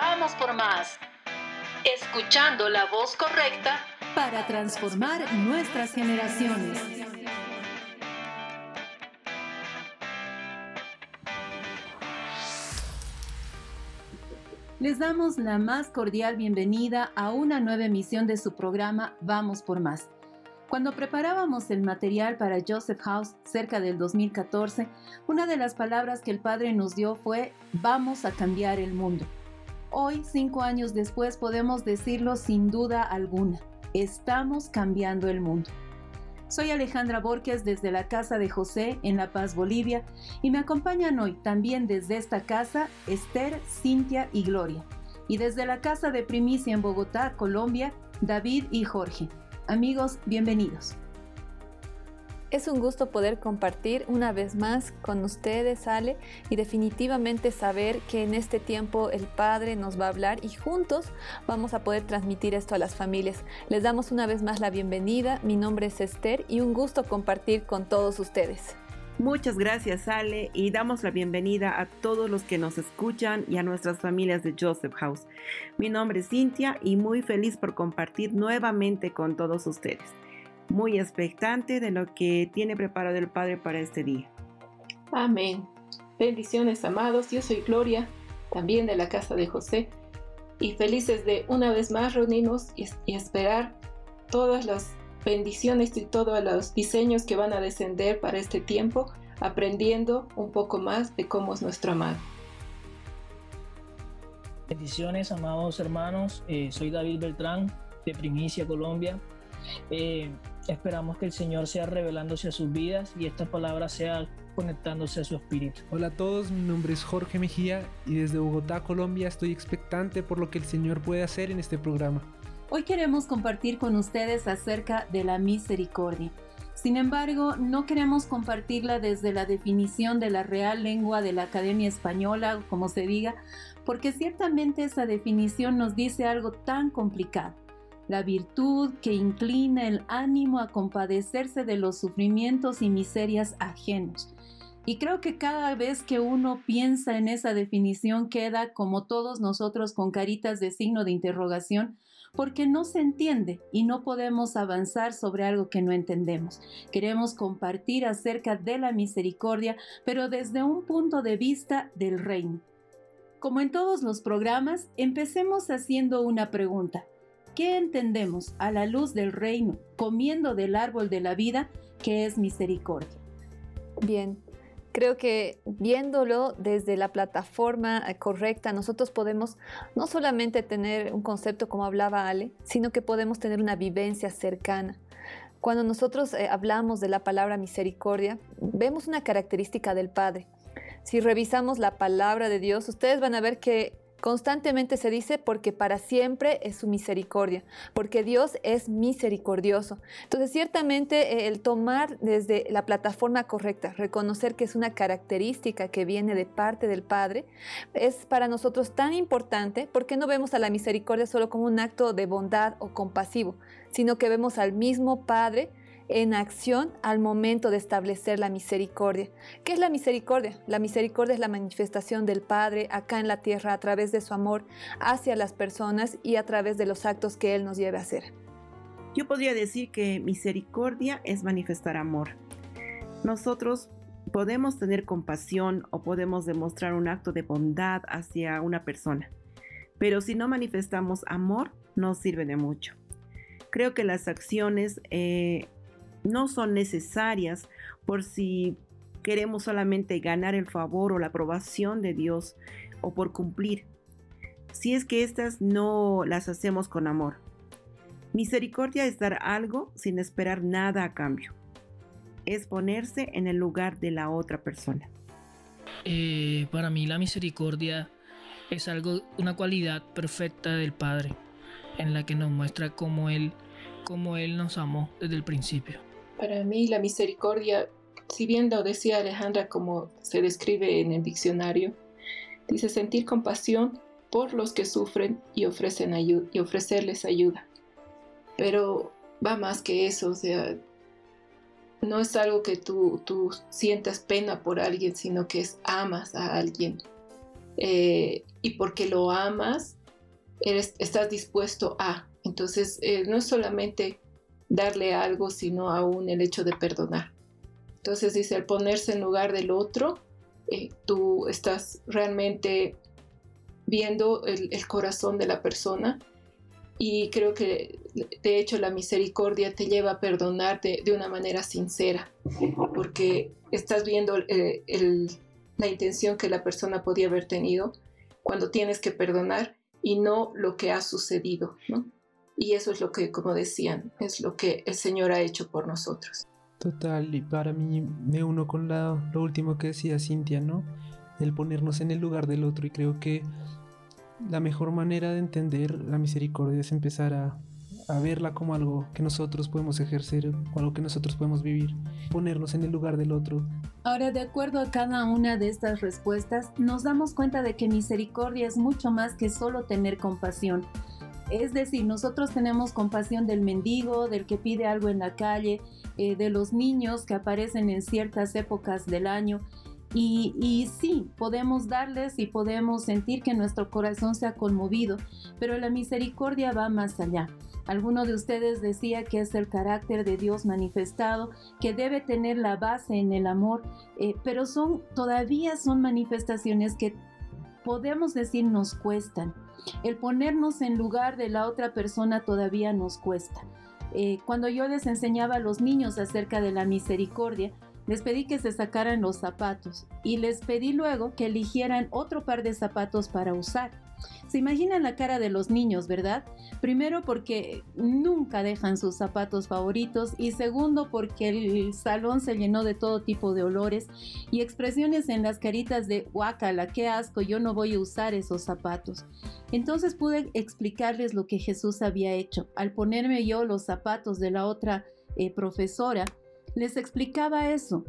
vamos por más. Escuchando la voz correcta para transformar nuestras generaciones. Les damos la más cordial bienvenida a una nueva emisión de su programa Vamos por Más. Cuando preparábamos el material para Joseph House cerca del 2014, una de las palabras que el Padre nos dio fue Vamos a cambiar el mundo. Hoy, cinco años después, podemos decirlo sin duda alguna. Estamos cambiando el mundo. Soy Alejandra Borges desde la Casa de José en La Paz, Bolivia, y me acompañan hoy también desde esta casa Esther, Cintia y Gloria. Y desde la Casa de Primicia en Bogotá, Colombia, David y Jorge. Amigos, bienvenidos. Es un gusto poder compartir una vez más con ustedes, Ale, y definitivamente saber que en este tiempo el Padre nos va a hablar y juntos vamos a poder transmitir esto a las familias. Les damos una vez más la bienvenida. Mi nombre es Esther y un gusto compartir con todos ustedes. Muchas gracias, Ale, y damos la bienvenida a todos los que nos escuchan y a nuestras familias de Joseph House. Mi nombre es Cintia y muy feliz por compartir nuevamente con todos ustedes muy expectante de lo que tiene preparado el Padre para este día. Amén. Bendiciones, amados. Yo soy Gloria, también de la casa de José, y felices de una vez más reunirnos y, esperar todas las bendiciones y todos los diseños que van a descender para este tiempo, aprendiendo un poco más de cómo es nuestro amado. Bendiciones, amados hermanos. Eh, soy David Beltrán, de Primicia, Colombia. Eh, Esperamos que el Señor sea revelándose a sus vidas y esta palabra sea conectándose a su espíritu. Hola a todos, mi nombre es Jorge Mejía y desde Bogotá, Colombia, estoy expectante por lo que el Señor puede hacer en este programa. Hoy queremos compartir con ustedes acerca de la misericordia. Sin embargo, no queremos compartirla desde la definición de la real lengua de la Academia Española, como se diga, porque ciertamente esa definición nos dice algo tan complicado la virtud que inclina el ánimo a compadecerse de los sufrimientos y miserias ajenos. Y creo que cada vez que uno piensa en esa definición queda como todos nosotros con caritas de signo de interrogación porque no se entiende y no podemos avanzar sobre algo que no entendemos. Queremos compartir acerca de la misericordia, pero desde un punto de vista del reino. Como en todos los programas, empecemos haciendo una pregunta. ¿Qué entendemos a la luz del reino, comiendo del árbol de la vida, que es misericordia? Bien, creo que viéndolo desde la plataforma eh, correcta, nosotros podemos no solamente tener un concepto como hablaba Ale, sino que podemos tener una vivencia cercana. Cuando nosotros eh, hablamos de la palabra misericordia, vemos una característica del Padre. Si revisamos la palabra de Dios, ustedes van a ver que Constantemente se dice porque para siempre es su misericordia, porque Dios es misericordioso. Entonces, ciertamente eh, el tomar desde la plataforma correcta, reconocer que es una característica que viene de parte del Padre, es para nosotros tan importante porque no vemos a la misericordia solo como un acto de bondad o compasivo, sino que vemos al mismo Padre en acción al momento de establecer la misericordia. ¿Qué es la misericordia? La misericordia es la manifestación del Padre acá en la tierra a través de su amor hacia las personas y a través de los actos que Él nos lleve a hacer. Yo podría decir que misericordia es manifestar amor. Nosotros podemos tener compasión o podemos demostrar un acto de bondad hacia una persona, pero si no manifestamos amor, no sirve de mucho. Creo que las acciones eh, no son necesarias por si queremos solamente ganar el favor o la aprobación de Dios o por cumplir, si es que éstas no las hacemos con amor. Misericordia es dar algo sin esperar nada a cambio. Es ponerse en el lugar de la otra persona. Eh, para mí la misericordia es algo, una cualidad perfecta del Padre, en la que nos muestra cómo Él, cómo Él nos amó desde el principio. Para mí la misericordia, si bien lo decía Alejandra como se describe en el diccionario, dice sentir compasión por los que sufren y, ofrecen y ofrecerles ayuda. Pero va más que eso, o sea, no es algo que tú, tú sientas pena por alguien, sino que es amas a alguien. eh, y porque lo amas, eres, estás dispuesto a. Entonces, eh, no es solamente darle algo, sino aún el hecho de perdonar. Entonces dice, al ponerse en lugar del otro, eh, tú estás realmente viendo el, corazón de la persona y creo que de hecho la misericordia te lleva a perdonarte de una manera sincera, porque estás viendo eh, la intención que la persona podía haber tenido cuando tienes que perdonar y no lo que ha sucedido, Y eso es lo que, como decían, es lo que el Señor ha hecho por nosotros. Total, y para mí me uno con la, lo último que decía Cintia, ¿no? El ponernos en el lugar del otro y creo que la mejor manera de entender la misericordia es empezar a, a verla como algo que nosotros podemos ejercer o algo que nosotros podemos vivir, ponernos en el lugar del otro. Ahora, de acuerdo a cada una de estas respuestas, nos damos cuenta de que misericordia es mucho más que solo tener compasión. Es decir, nosotros tenemos compasión del mendigo, del que pide algo en la calle, eh, de los niños que aparecen en ciertas épocas del año. Y, sí, podemos darles y podemos sentir que nuestro corazón se ha conmovido, pero la misericordia va más allá. Alguno de ustedes decía que es el carácter de Dios manifestado, que debe tener la base en el amor, eh, pero son todavía son manifestaciones que podemos decir nos cuestan. El ponernos en lugar de la otra persona todavía nos cuesta. Eh, cuando yo les enseñaba a los niños acerca de la misericordia, les pedí que se sacaran los zapatos y les pedí luego que eligieran otro par de zapatos para usar. Se imaginan la cara de los niños, ¿verdad? Primero porque nunca dejan sus zapatos favoritos y segundo porque el salón se llenó de todo tipo de olores y expresiones en las caritas de guacala, qué asco, yo no voy a usar esos zapatos. Entonces pude explicarles lo que Jesús había hecho. Al ponerme yo los zapatos de la otra eh, profesora, les explicaba eso.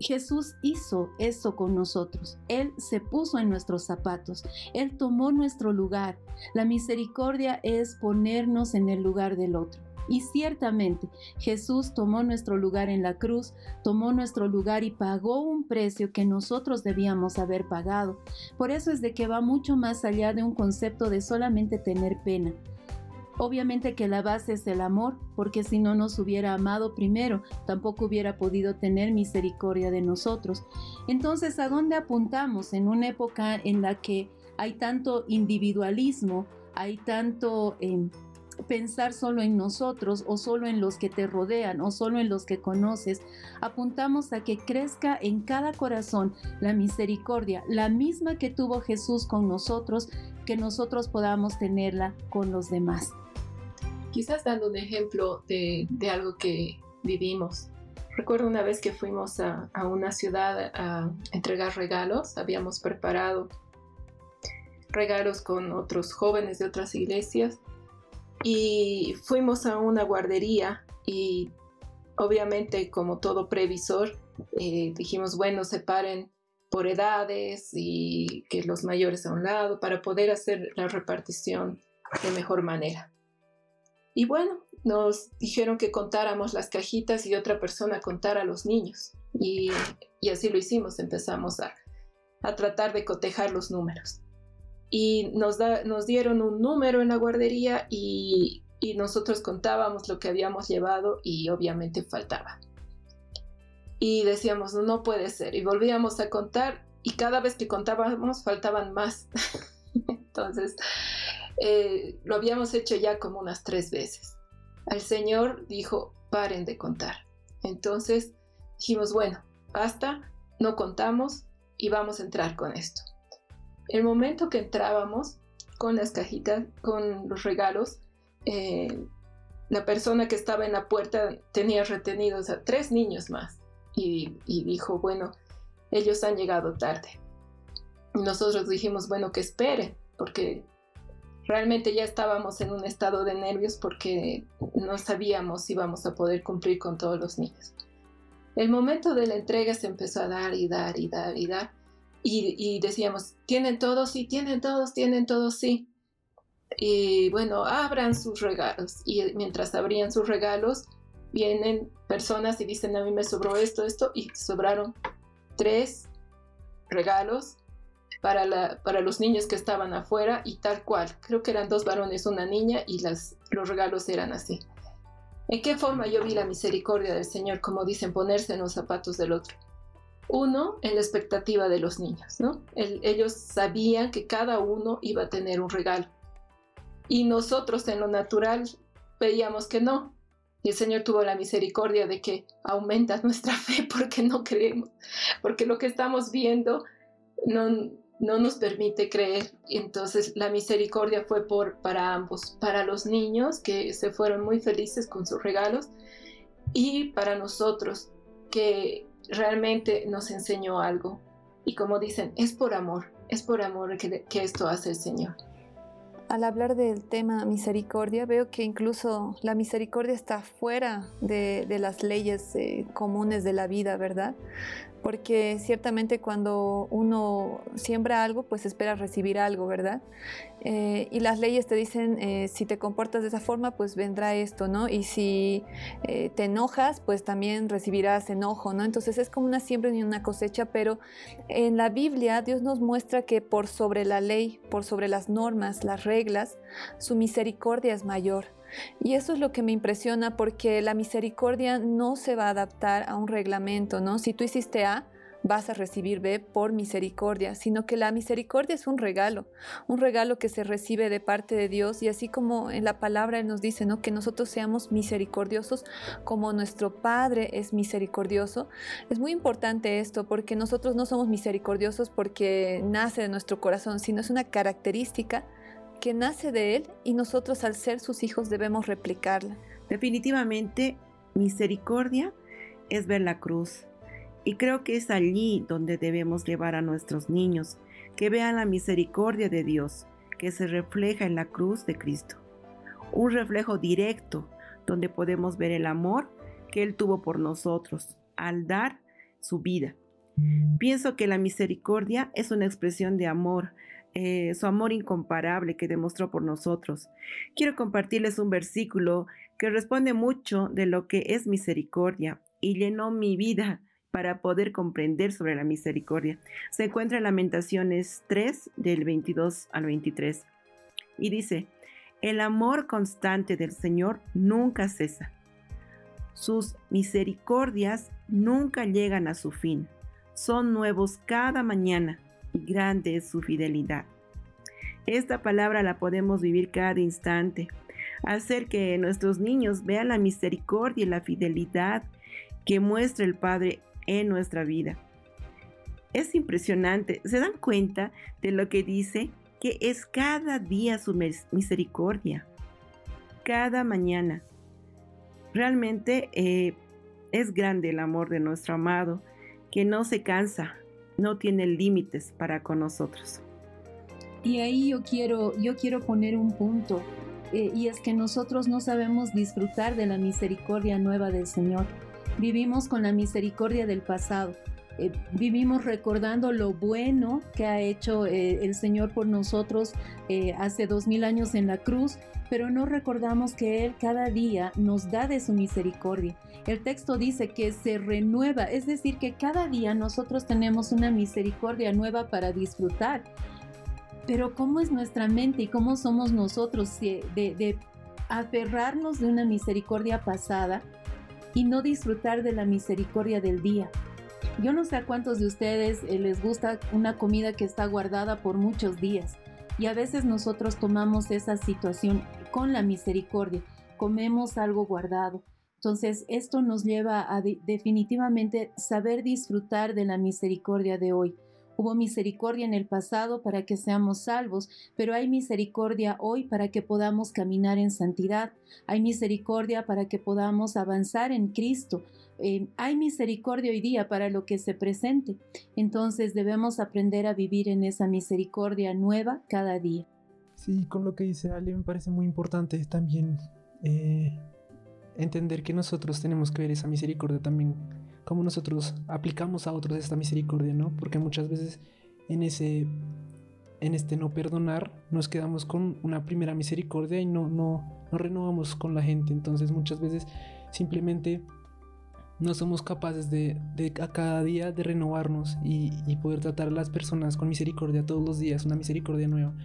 Jesús hizo eso con nosotros. Él se puso en nuestros zapatos. Él tomó nuestro lugar. La misericordia es ponernos en el lugar del otro. Y ciertamente Jesús tomó nuestro lugar en la cruz, tomó nuestro lugar y pagó un precio que nosotros debíamos haber pagado. Por eso es de que va mucho más allá de un concepto de solamente tener pena. Obviamente que la base es el amor, porque si no nos hubiera amado primero, tampoco hubiera podido tener misericordia de nosotros. Entonces, ¿a dónde apuntamos en una época en la que hay tanto individualismo, hay tanto em, pensar solo en nosotros o solo en los que te rodean o solo en los que conoces? Apuntamos a que crezca en cada corazón la misericordia, la misma que tuvo Jesús con nosotros, que nosotros podamos tenerla con los demás. Quizás dando un ejemplo de, algo que vivimos. Recuerdo una vez que fuimos a, una ciudad a entregar regalos, habíamos preparado regalos con otros jóvenes de otras iglesias y fuimos a una guardería y obviamente como todo previsor eh, dijimos bueno separen por edades y que los mayores a un lado para poder hacer la repartición de mejor manera. Y bueno, nos dijeron que contáramos las cajitas y otra persona contara a los niños. Y, así lo hicimos, empezamos a, tratar de cotejar los números. Y nos, nos dieron un número en la guardería y, y nosotros contábamos lo que habíamos llevado y obviamente faltaba. Y decíamos, no puede ser. Y volvíamos a contar y cada vez que contábamos faltaban más. Entonces, eh, lo habíamos hecho ya como unas tres veces. El Señor dijo, paren de contar. Entonces dijimos, bueno, basta, no contamos y vamos a entrar con esto. El momento que entrábamos con las cajitas, con los regalos, eh, la persona que estaba en la puerta tenía retenidos a tres niños más y, y dijo, bueno, ellos han llegado tarde. Nosotros dijimos, bueno, que esperen, porque realmente ya estábamos en un estado de nervios porque no sabíamos si íbamos a poder cumplir con todos los niños. El momento de la entrega se empezó a dar y dar y dar y dar. Y, decíamos, ¿tienen todos? Sí, tienen todos, tienen todos, sí. Y bueno, abran sus regalos. Y mientras abrían sus regalos, vienen personas y dicen, a mí me sobró esto, esto, y sobraron tres regalos para, la, para los niños que estaban afuera y tal cual. Creo que eran dos varones, una niña y las, los regalos eran así. ¿En qué forma yo vi la misericordia del Señor? Como dicen, ponerse en los zapatos del otro. Uno, en la expectativa de los niños, ¿no? ellos sabían que cada uno iba a tener un regalo. Y nosotros en lo natural veíamos que no. Y el Señor tuvo la misericordia de que aumenta nuestra fe porque no creemos, porque lo que estamos viendo no, no nos permite creer. Entonces la misericordia fue por, para ambos, para los niños que se fueron muy felices con sus regalos y para nosotros que realmente nos enseñó algo. Y como dicen, es por amor, es por amor que, que esto hace el Señor. Al hablar del tema misericordia, veo que incluso la misericordia está fuera de, de las leyes eh, comunes de la vida, ¿verdad? Porque ciertamente cuando uno siembra algo, pues espera recibir algo, ¿verdad? Eh, y las leyes te dicen, eh, si te comportas de esa forma, pues vendrá esto, ¿no? Y si eh, te enojas, pues también recibirás enojo, ¿no? Entonces es como una siembra y una cosecha, pero en la Biblia Dios nos muestra que por sobre la ley, por sobre las normas, las reglas, su misericordia es mayor. Y eso es lo que me impresiona porque la misericordia no se va a adaptar a un reglamento, ¿no? Si tú hiciste A, vas a recibir B por misericordia, sino que la misericordia es un regalo, un regalo que se recibe de parte de Dios y así como en la palabra Él nos dice, ¿no? Que nosotros seamos misericordiosos como nuestro Padre es misericordioso. Es muy importante esto porque nosotros no somos misericordiosos porque nace de nuestro corazón, sino es una característica que nace de Él y nosotros al ser sus hijos debemos replicarla. Definitivamente, misericordia es ver la cruz. Y creo que es allí donde debemos llevar a nuestros niños, que vean la misericordia de Dios, que se refleja en la cruz de Cristo. Un reflejo directo donde podemos ver el amor que Él tuvo por nosotros al dar su vida. Pienso que la misericordia es una expresión de amor, eh, su amor incomparable que demostró por nosotros. Quiero compartirles un versículo que responde mucho de lo que es misericordia y llenó mi vida para poder comprender sobre la misericordia. Se encuentra en Lamentaciones 3 del 22 al 23 y dice, el amor constante del Señor nunca cesa. Sus misericordias nunca llegan a su fin. Son nuevos cada mañana y grande es su fidelidad. Esta palabra la podemos vivir cada instante, hacer que nuestros niños vean la misericordia y la fidelidad que muestra el Padre en nuestra vida. Es impresionante, ¿se dan cuenta de lo que dice? Que es cada día su misericordia, cada mañana. Realmente eh, es grande el amor de nuestro amado, que no se cansa, no tiene límites para con nosotros. Y ahí yo quiero, yo quiero poner un punto, eh, y es que nosotros no sabemos disfrutar de la misericordia nueva del Señor. Vivimos con la misericordia del pasado. Eh, vivimos recordando lo bueno que ha hecho eh, el Señor por nosotros hace dos mil años en la cruz, pero no recordamos que Él cada día nos da de su misericordia. El texto dice que se renueva, es decir, que cada día nosotros tenemos una misericordia nueva para disfrutar. Pero ¿cómo es nuestra mente y cómo somos nosotros de aferrarnos de una misericordia pasada y no disfrutar de la misericordia del día? Yo no sé a cuántos de ustedes eh, les gusta una comida que está guardada por muchos días y a veces nosotros tomamos esa situación con la misericordia, comemos algo guardado entonces, esto nos lleva a definitivamente saber disfrutar de la misericordia de hoy. Hubo misericordia en el pasado para que seamos salvos, pero hay misericordia hoy para que podamos caminar en santidad. Hay misericordia para que podamos avanzar en Cristo. Eh, hay misericordia hoy día para lo que se presente. Entonces debemos aprender a vivir en esa misericordia nueva cada día. Sí, con lo que dice Ale me parece muy importante también eh, entender que nosotros tenemos que ver esa misericordia también, como nosotros aplicamos a otros esta misericordia, ¿no? Porque muchas veces en ese en este no perdonar nos quedamos con una primera misericordia y no, no, no renovamos con la gente. Entonces muchas veces simplemente no somos capaces de, a cada día de renovarnos y, y, poder tratar a las personas con misericordia todos los días, una misericordia nueva.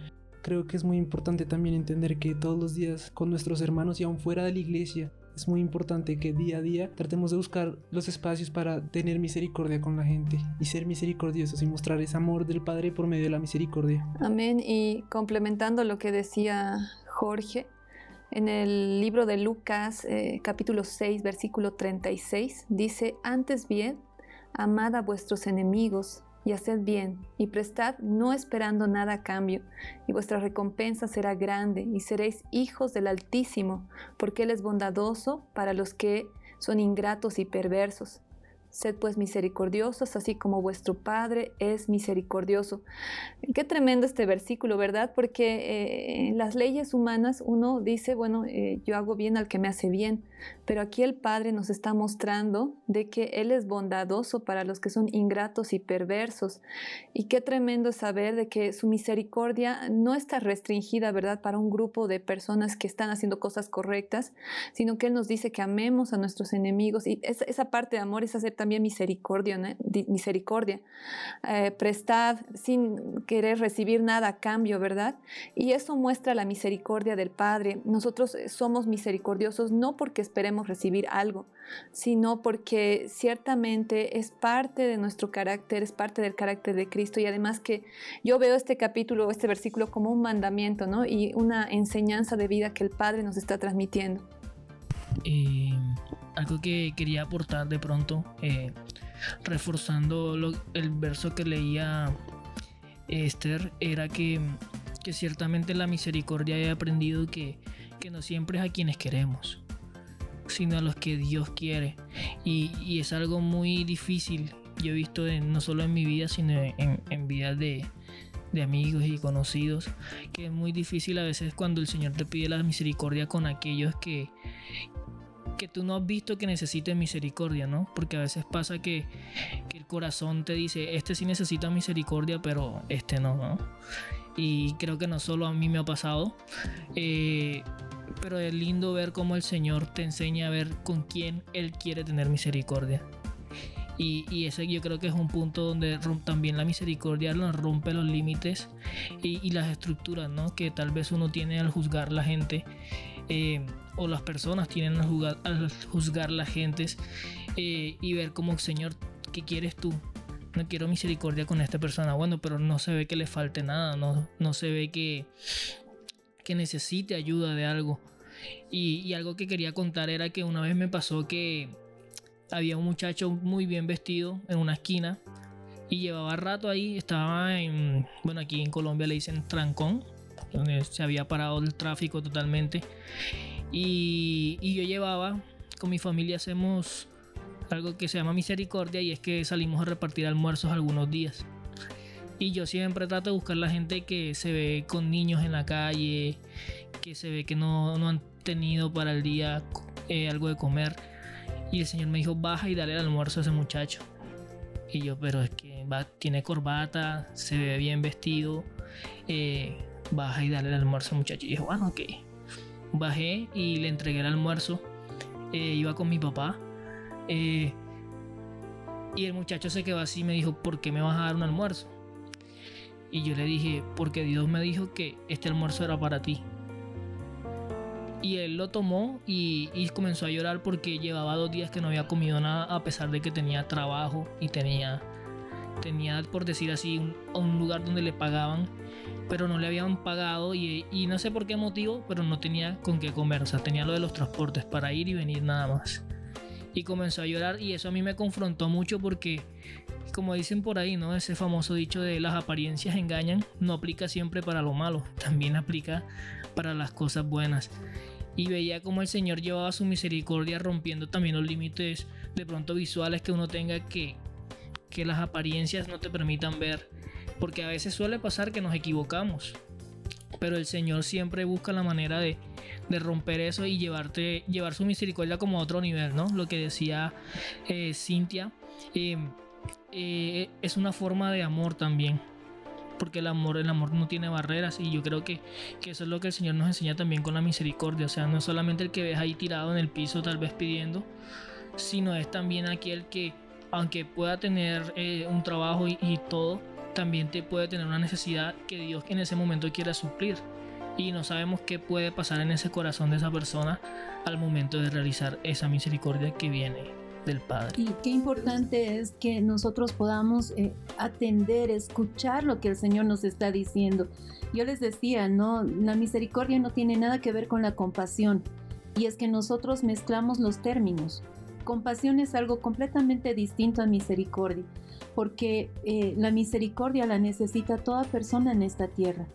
Creo que es muy importante también entender que todos los días con nuestros hermanos y aún fuera de la iglesia, es muy importante que día a día tratemos de buscar los espacios para tener misericordia con la gente y ser misericordiosos y mostrar ese amor del Padre por medio de la misericordia. Amén. Y complementando lo que decía Jorge, en el libro de Lucas, eh, capítulo 6, versículo 36, dice, antes bien, amad a vuestros enemigos y haced bien, y prestad no esperando nada a cambio, y vuestra recompensa será grande, y seréis hijos del Altísimo, porque Él es bondadoso para los que son ingratos y perversos. Sed pues misericordiosos, así como vuestro Padre es misericordioso. Qué tremendo este versículo, ¿verdad? Porque eh, en las leyes humanas uno dice, bueno, eh, yo hago bien al que me hace bien, pero aquí el Padre nos está mostrando de que Él es bondadoso para los que son ingratos y perversos. Y qué tremendo saber de que su misericordia no está restringida, ¿verdad?, para un grupo de personas que están haciendo cosas correctas, sino que Él nos dice que amemos a nuestros enemigos. Y esa, esa parte de amor es hacer también misericordia, ¿no? misericordia. Eh, prestad sin querer recibir nada a cambio, ¿verdad? Y eso muestra la misericordia del Padre. Nosotros somos misericordiosos no porque esperemos recibir algo, sino porque ciertamente es parte de nuestro carácter, es parte del carácter de Cristo y además que yo veo este capítulo, este versículo como un mandamiento, ¿no? Y una enseñanza de vida que el Padre nos está transmitiendo. Eh, algo que quería aportar de pronto, eh, reforzando el verso que leía Esther, era que, que ciertamente la misericordia he aprendido que, que no siempre es a quienes queremos sino a los que Dios quiere. Y, es algo muy difícil. Yo he visto no solo en mi vida, sino en, en vidas de, de amigos y conocidos, que es muy difícil a veces cuando el Señor te pide la misericordia con aquellos que, que tú no has visto que necesiten misericordia, ¿no? Porque a veces pasa que, que, el corazón te dice, este sí necesita misericordia, pero este no, ¿no? Y creo que no solo a mí me ha pasado. Eh, pero es lindo ver cómo el Señor te enseña a ver con quién Él quiere tener misericordia. Y, y ese yo creo que es un punto donde también la misericordia nos rompe los límites y, las estructuras ¿no? que tal vez uno tiene al juzgar la gente eh, o las personas tienen al juzgar, al juzgar las gentes eh, y ver como Señor, ¿qué quieres tú? No quiero misericordia con esta persona. Bueno, pero no se ve que le falte nada, no, no se ve que, que necesite ayuda de algo. Y, algo que quería contar era que una vez me pasó que había un muchacho muy bien vestido en una esquina y llevaba rato ahí, estaba en, bueno, aquí en Colombia le dicen trancón, donde se había parado el tráfico totalmente. Y, y yo llevaba, con mi familia hacemos algo que se llama misericordia y es que salimos a repartir almuerzos algunos días. Y yo siempre trato de buscar la gente que se ve con niños en la calle, que se ve que no, han tenido para el día eh, algo de comer. Y el señor me dijo, baja y dale el almuerzo a ese muchacho. Y yo, pero es que va, tiene corbata, se ve bien vestido, eh, baja y dale el almuerzo al muchacho. Y dije, bueno, ok. Bajé y le entregué el almuerzo. Eh, iba con mi papá. y el muchacho se quedó así y me dijo, ¿por qué me vas a dar un almuerzo? Y yo le dije, porque Dios me dijo que este almuerzo era para ti. Y él lo tomó y, comenzó a llorar porque llevaba dos días que no había comido nada a pesar de que tenía trabajo y tenía, tenía por decir así, un lugar donde le pagaban, pero no le habían pagado y, no sé por qué motivo, pero no tenía con qué comer. O sea, tenía lo de los transportes para ir y venir nada más. Y comenzó a llorar y eso a mí me confrontó mucho porque como dicen por ahí, ¿no? Ese famoso dicho de las apariencias engañan, no aplica siempre para lo malo, también aplica para las cosas buenas. Y veía como el Señor llevaba su misericordia rompiendo también los límites de pronto visuales que uno tenga que, que las apariencias no te permitan ver. Porque a veces suele pasar que nos equivocamos. Pero el Señor siempre busca la manera de, de romper eso y llevarte, llevar su misericordia como a otro nivel, ¿no? Lo que decía eh, Cintia. Eh, eh, es una forma de amor también. Porque el amor, el amor no tiene barreras y yo creo que, eso es lo que el Señor nos enseña también con la misericordia. O sea, no es solamente el que ves ahí tirado en el piso tal vez pidiendo, sino es también aquel que, aunque pueda tener eh, un trabajo y todo, también te puede tener una necesidad que Dios en ese momento quiera suplir. Y no sabemos qué puede pasar en ese corazón de esa persona al momento de realizar esa misericordia que viene del Padre. Y qué importante es que nosotros podamos eh, atender, escuchar lo que el Señor nos está diciendo. Yo les decía, no, la misericordia no tiene nada que ver con la compasión. Y es que nosotros mezclamos los términos. Compasión es algo completamente distinto a misericordia, porque eh, la misericordia la necesita toda persona en esta tierra.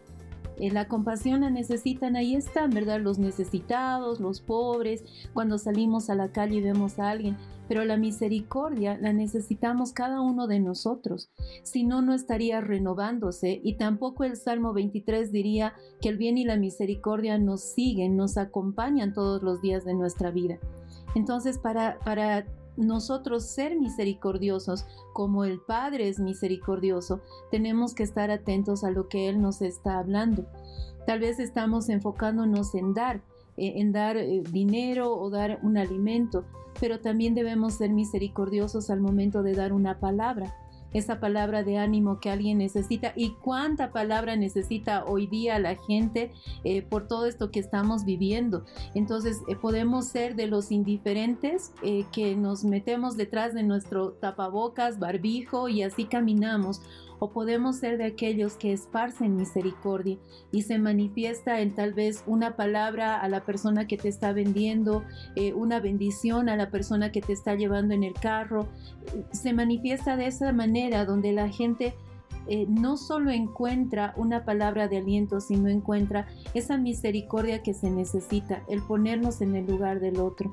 Eh, la compasión la necesitan, ahí están, ¿verdad? Los necesitados, los pobres, cuando salimos a la calle y vemos a alguien pero la misericordia la necesitamos cada uno de nosotros, si no, no estaría renovándose y tampoco el Salmo 23 diría que el bien y la misericordia nos siguen, nos acompañan todos los días de nuestra vida. Entonces, para, para nosotros ser misericordiosos como el Padre es misericordioso, tenemos que estar atentos a lo que Él nos está hablando. Tal vez estamos enfocándonos en dar, eh, en dar eh, dinero o dar un alimento, pero también debemos ser misericordiosos al momento de dar una palabra esa palabra de ánimo que alguien necesita y cuánta palabra necesita hoy día la gente eh, por todo esto que estamos viviendo. Entonces podemos ser de los indiferentes que nos metemos detrás de nuestro tapabocas, barbijo y así caminamos o podemos ser de aquellos que esparcen misericordia y se manifiesta en tal vez una palabra a la persona que te está vendiendo, eh, una bendición a la persona que te está llevando en el carro. Se manifiesta de esa manera donde la gente eh, no solo encuentra una palabra de aliento, sino encuentra esa misericordia que se necesita, el ponernos en el lugar del otro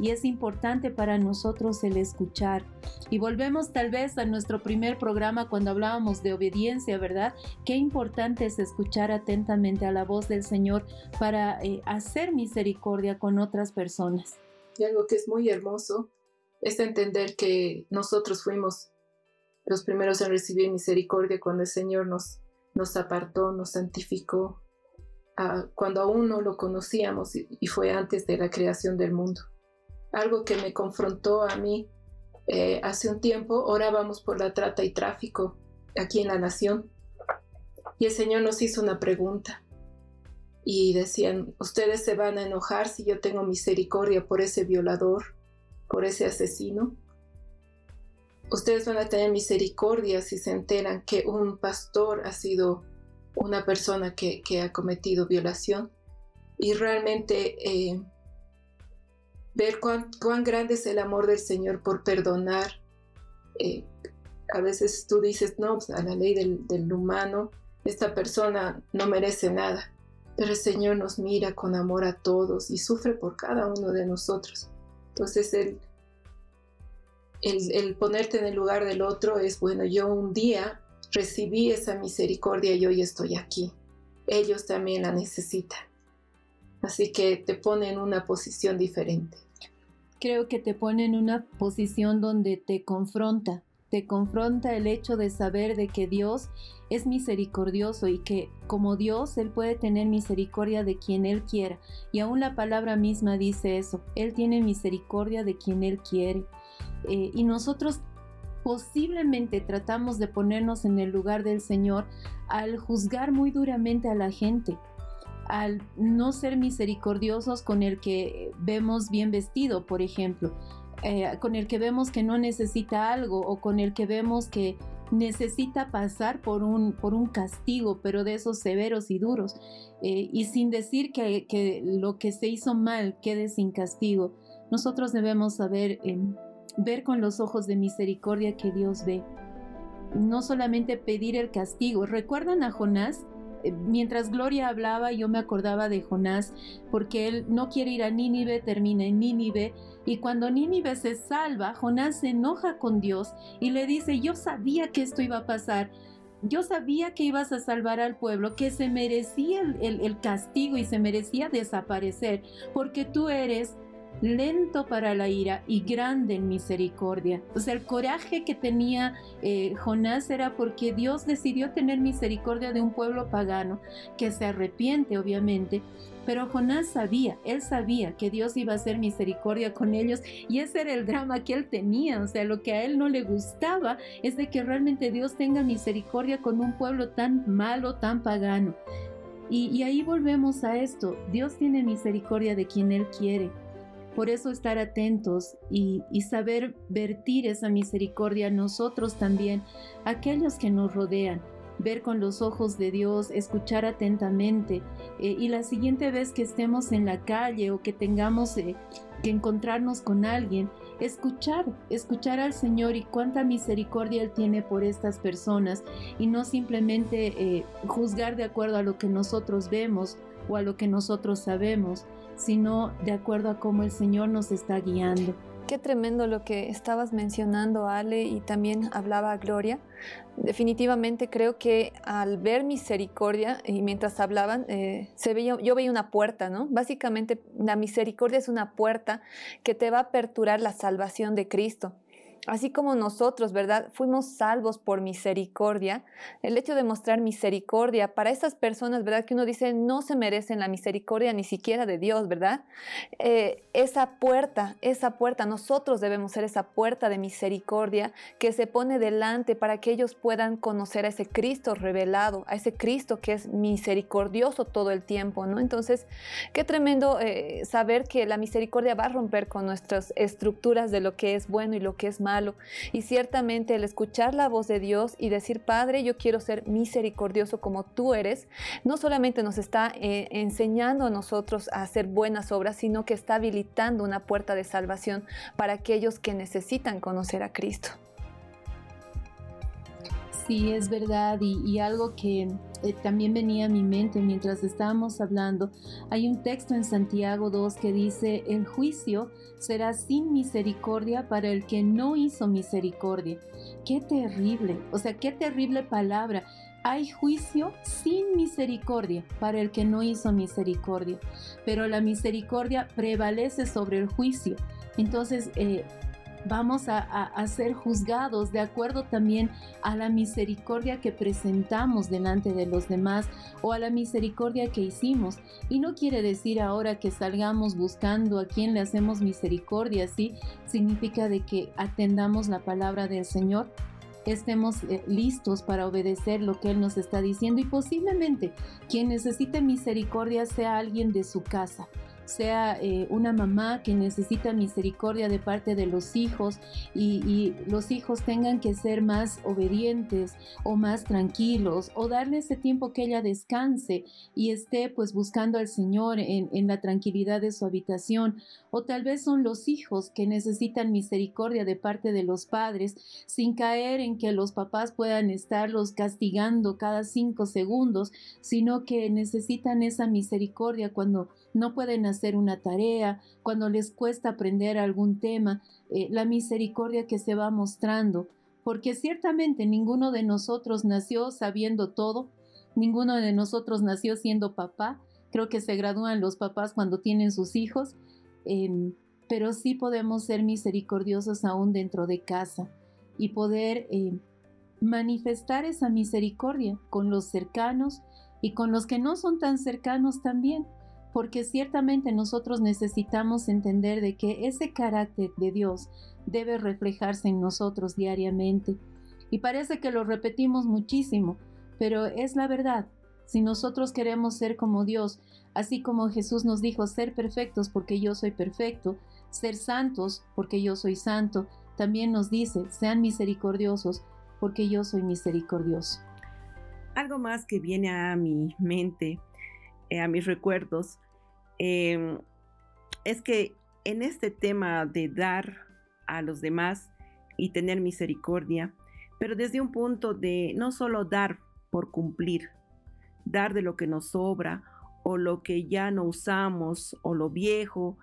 y es importante para nosotros el escuchar. Y volvemos tal vez a nuestro primer programa cuando hablábamos de obediencia, ¿verdad? Qué importante es escuchar atentamente a la voz del Señor para eh, hacer misericordia con otras personas. Y algo que es muy hermoso es entender que nosotros fuimos los primeros en recibir misericordia cuando el Señor nos, nos apartó, nos santificó, cuando aún no lo conocíamos y fue antes de la creación del mundo algo que me confrontó a mí eh, hace un tiempo, orábamos por la trata y tráfico aquí en la nación. Y el Señor nos hizo una pregunta. Y decían, ustedes se van a enojar si yo tengo misericordia por ese violador, por ese asesino. Ustedes van a tener misericordia si se enteran que un pastor ha sido una persona que, ha cometido violación. Y realmente eh, ver cuán, grande es el amor del Señor por perdonar. Eh, a veces tú dices, no, pues, a la ley del, humano, esta persona no merece nada, pero el Señor nos mira con amor a todos y sufre por cada uno de nosotros. Entonces, el, el, ponerte en el lugar del otro es, bueno, yo un día recibí esa misericordia y hoy estoy aquí. Ellos también la necesitan. Así que te pone en una posición diferente. Creo que te pone en una posición donde te confronta, te confronta el hecho de saber de que Dios es misericordioso y que como Dios Él puede tener misericordia de quien Él quiera. Y aún la palabra misma dice eso, Él tiene misericordia de quien Él quiere. Eh, y nosotros posiblemente tratamos de ponernos en el lugar del Señor al juzgar muy duramente a la gente al no ser misericordiosos con el que vemos bien vestido, por ejemplo, eh, con el que vemos que no necesita algo o con el que vemos que necesita pasar por un, por un castigo, pero de esos severos y duros, eh, y sin decir que, que, lo que se hizo mal quede sin castigo. Nosotros debemos saber em, ver con los ojos de misericordia que Dios ve. No solamente pedir el castigo. ¿Recuerdan a Jonás? Eh, mientras Gloria hablaba, yo me acordaba de Jonás, porque él no quiere ir a Nínive, termina en Nínive, y cuando Nínive se salva, Jonás se enoja con Dios y le dice, yo sabía que esto iba a pasar, yo sabía que ibas a salvar al pueblo, que se merecía el, castigo y se merecía desaparecer, porque tú eres lento para la ira y grande en misericordia. O sea, el coraje que tenía eh, Jonás era porque Dios decidió tener misericordia de un pueblo pagano que se arrepiente, obviamente, pero Jonás sabía, él sabía que Dios iba a hacer misericordia con ellos y ese era el drama que él tenía. O sea, lo que a él no le gustaba es de que realmente Dios tenga misericordia con un pueblo tan malo, tan pagano. Y, ahí volvemos a esto. Dios tiene misericordia de quien Él quiere. Por eso estar atentos y, saber vertir esa misericordia nosotros también, aquellos que nos rodean. Ver con los ojos de Dios, escuchar atentamente eh, y la siguiente vez que estemos en la calle o que tengamos eh, que encontrarnos con alguien, escuchar, escuchar al Señor y cuánta misericordia Él tiene por estas personas y no simplemente eh, juzgar de acuerdo a lo que nosotros vemos o a lo que nosotros sabemos, sino de acuerdo a cómo el Señor nos está guiando. Qué tremendo lo que estabas mencionando, Ale, y también hablaba Gloria. Definitivamente creo que al ver misericordia, y mientras hablaban, eh, yo veía una puerta, ¿no? Básicamente la misericordia es una puerta que te va a aperturar la salvación de Cristo así como nosotros, ¿verdad? Fuimos salvos por misericordia. El hecho de mostrar misericordia para esas personas, ¿verdad? Que uno dice no se merecen la misericordia ni siquiera de Dios, ¿verdad? Eh, esa puerta, esa puerta, nosotros debemos ser esa puerta de misericordia que se pone delante para que ellos puedan conocer a ese Cristo revelado, a ese Cristo que es misericordioso todo el tiempo, ¿no? Entonces, qué tremendo eh, saber que la misericordia va a romper con nuestras estructuras de lo que es bueno y lo que es malo y ciertamente el escuchar la voz de Dios y decir, Padre, yo quiero ser misericordioso como tú eres, no solamente nos está eh, enseñando a nosotros a hacer buenas obras, sino que está habilitando una puerta de salvación para aquellos que necesitan conocer a Cristo. Sí, es verdad. Y, algo que eh, también venía a mi mente mientras estábamos hablando, hay un texto en Santiago 2 que dice, el juicio será sin misericordia para el que no hizo misericordia. Qué terrible, o sea, qué terrible palabra. Hay juicio sin misericordia para el que no hizo misericordia, pero la misericordia prevalece sobre el juicio. Entonces, eh, vamos a, ser juzgados de acuerdo también a la misericordia que presentamos delante de los demás o a la misericordia que hicimos. Y no quiere decir ahora que salgamos buscando a quien le hacemos misericordia, ¿sí? Significa de que atendamos la palabra del Señor estemos eh, listos para obedecer lo que Él nos está diciendo y posiblemente quien necesite misericordia sea alguien de su casa, sea eh, una mamá que necesita misericordia de parte de los hijos y, los hijos tengan que ser más obedientes o más tranquilos o darle ese tiempo que ella descanse y esté pues buscando al Señor en, en la tranquilidad de su habitación o tal vez son los hijos que necesitan misericordia de parte de los padres sin caer en que los papás puedan estarlos castigando cada cinco segundos, sino que necesitan esa misericordia cuando no pueden hacer una tarea, cuando les cuesta aprender algún tema, eh, la misericordia que se va mostrando, porque ciertamente ninguno de nosotros nació sabiendo todo, ninguno de nosotros nació siendo papá, creo que se gradúan los papás cuando tienen sus hijos, pero sí podemos ser misericordiosos aún dentro de casa y poder em, manifestar esa misericordia con los cercanos y con los que no son tan cercanos también porque ciertamente nosotros necesitamos entender de que ese carácter de Dios debe reflejarse en nosotros diariamente. Y parece que lo repetimos muchísimo, pero es la verdad. Si nosotros queremos ser como Dios, así como Jesús nos dijo ser perfectos porque yo soy perfecto, ser santos porque yo soy santo, también nos dice sean misericordiosos porque yo soy misericordioso. Algo más que viene a mi mente eh, a mis recuerdos, em, es que en este tema de dar a los demás y tener misericordia, pero desde un punto de no solo dar por cumplir, dar de lo que nos sobra o lo que ya no usamos o lo viejo,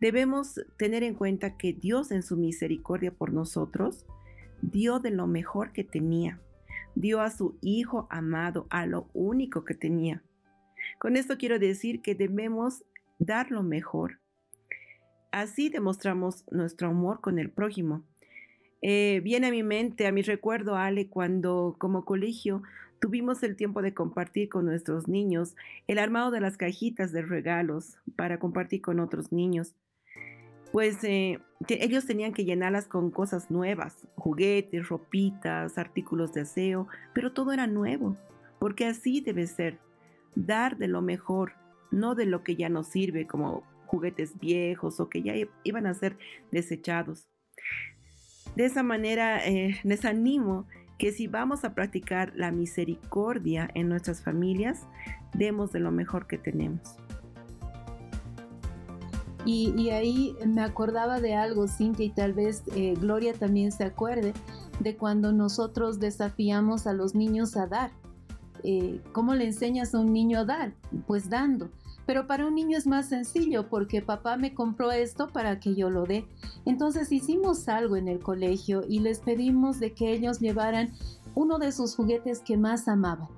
debemos tener en cuenta que Dios en su misericordia por nosotros dio de lo mejor que tenía, dio a su Hijo amado a lo único que tenía. Con esto quiero decir que debemos dar lo mejor. así demostramos nuestro amor con el prójimo. Eh, viene a mi mente, a mi recuerdo, Ale, cuando como colegio tuvimos el tiempo de compartir con nuestros niños el armado de las cajitas de regalos para compartir con otros niños. Pues eh, ellos tenían que llenarlas con cosas nuevas, juguetes, ropitas, artículos de aseo, pero todo era nuevo, porque así debe ser, dar de lo mejor, no de lo que ya no sirve, como juguetes viejos o que ya iban a ser desechados. De esa manera eh, les animo que si vamos a practicar la misericordia en nuestras familias, demos de lo mejor que tenemos. Y, ahí me acordaba de algo, Cintia, y tal vez eh, Gloria también se acuerde de cuando nosotros desafiamos a los niños a dar. Eh, ¿Cómo le enseñas a un niño a dar? Pues dando. Pero para un niño es más sencillo porque papá me compró esto para que yo lo dé. Entonces hicimos algo en el colegio y les pedimos de que ellos llevaran uno de sus juguetes que más amaban.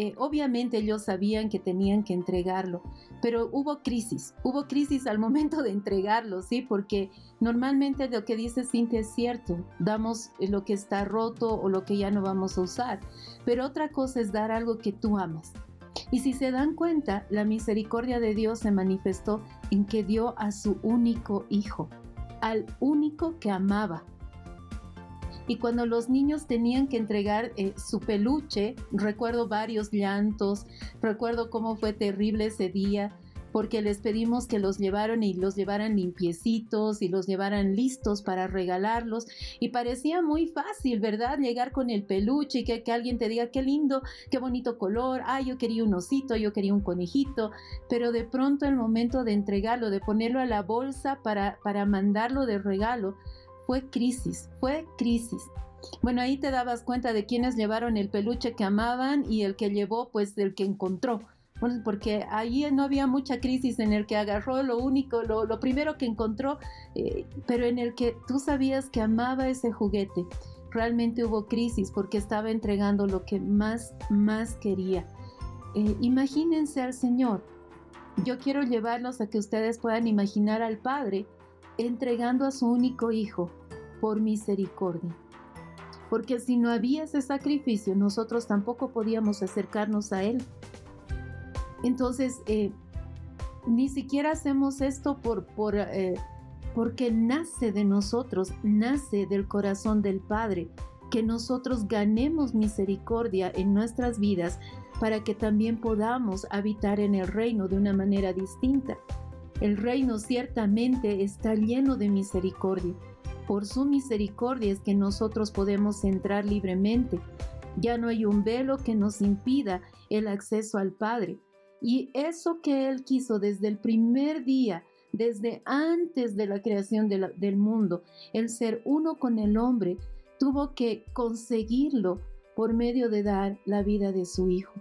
Eh, obviamente ellos sabían que tenían que entregarlo, pero hubo crisis, hubo crisis al momento de entregarlo, ¿sí? Porque normalmente lo que dice Cintia es cierto, damos lo que está roto o lo que ya no vamos a usar, pero otra cosa es dar algo que tú amas. Y si se dan cuenta, la misericordia de Dios se manifestó en que dio a su único hijo, al único que amaba. Y cuando los niños tenían que entregar eh, su peluche, recuerdo varios llantos, recuerdo cómo fue terrible ese día, porque les pedimos que los llevaran y los llevaran limpiecitos y los llevaran listos para regalarlos. Y parecía muy fácil, ¿verdad? Llegar con el peluche y que, alguien te diga qué lindo, qué bonito color, ay, yo quería un osito, yo quería un conejito, pero de pronto el momento de entregarlo, de ponerlo a la bolsa para, para mandarlo de regalo, fue crisis, fue crisis. Bueno, ahí te dabas cuenta de quienes llevaron el peluche que amaban y el que llevó, pues, el que encontró porque ahí no había mucha crisis en el que agarró lo único, lo, primero que encontró, eh, pero en el que tú sabías que amaba ese juguete. Realmente hubo crisis porque estaba entregando lo que más, más quería. Eh, imagínense al Señor. Yo quiero llevarlos a que ustedes puedan imaginar al Padre entregando a su único Hijo por misericordia. Porque si no había ese sacrificio, nosotros tampoco podíamos acercarnos a Él. Entonces, eh, ni siquiera hacemos esto por, por eh, porque nace de nosotros, nace del corazón del Padre, que nosotros ganemos misericordia en nuestras vidas para que también podamos habitar en el reino de una manera distinta. El reino ciertamente está lleno de misericordia. Por su misericordia es que nosotros podemos entrar libremente. Ya no hay un velo que nos impida el acceso al Padre. Y eso que Él quiso desde el primer día, desde antes de la creación del mundo, el ser uno con el hombre, tuvo que conseguirlo por medio de dar la vida de su Hijo.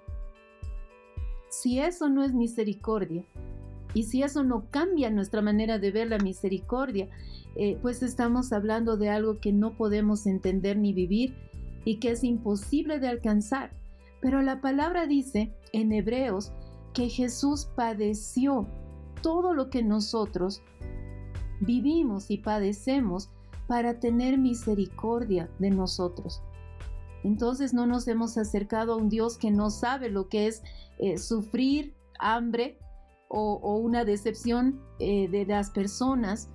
Si eso no es misericordia, y si eso no cambia nuestra manera de ver la misericordia, eh, pues estamos hablando de algo que no podemos entender ni vivir y que es imposible de alcanzar. Pero la palabra dice en Hebreos que Jesús padeció todo lo que nosotros vivimos y padecemos para tener misericordia de nosotros. Entonces no nos hemos acercado a un Dios que no sabe lo que es eh, sufrir hambre o, una decepción eh, de las personas.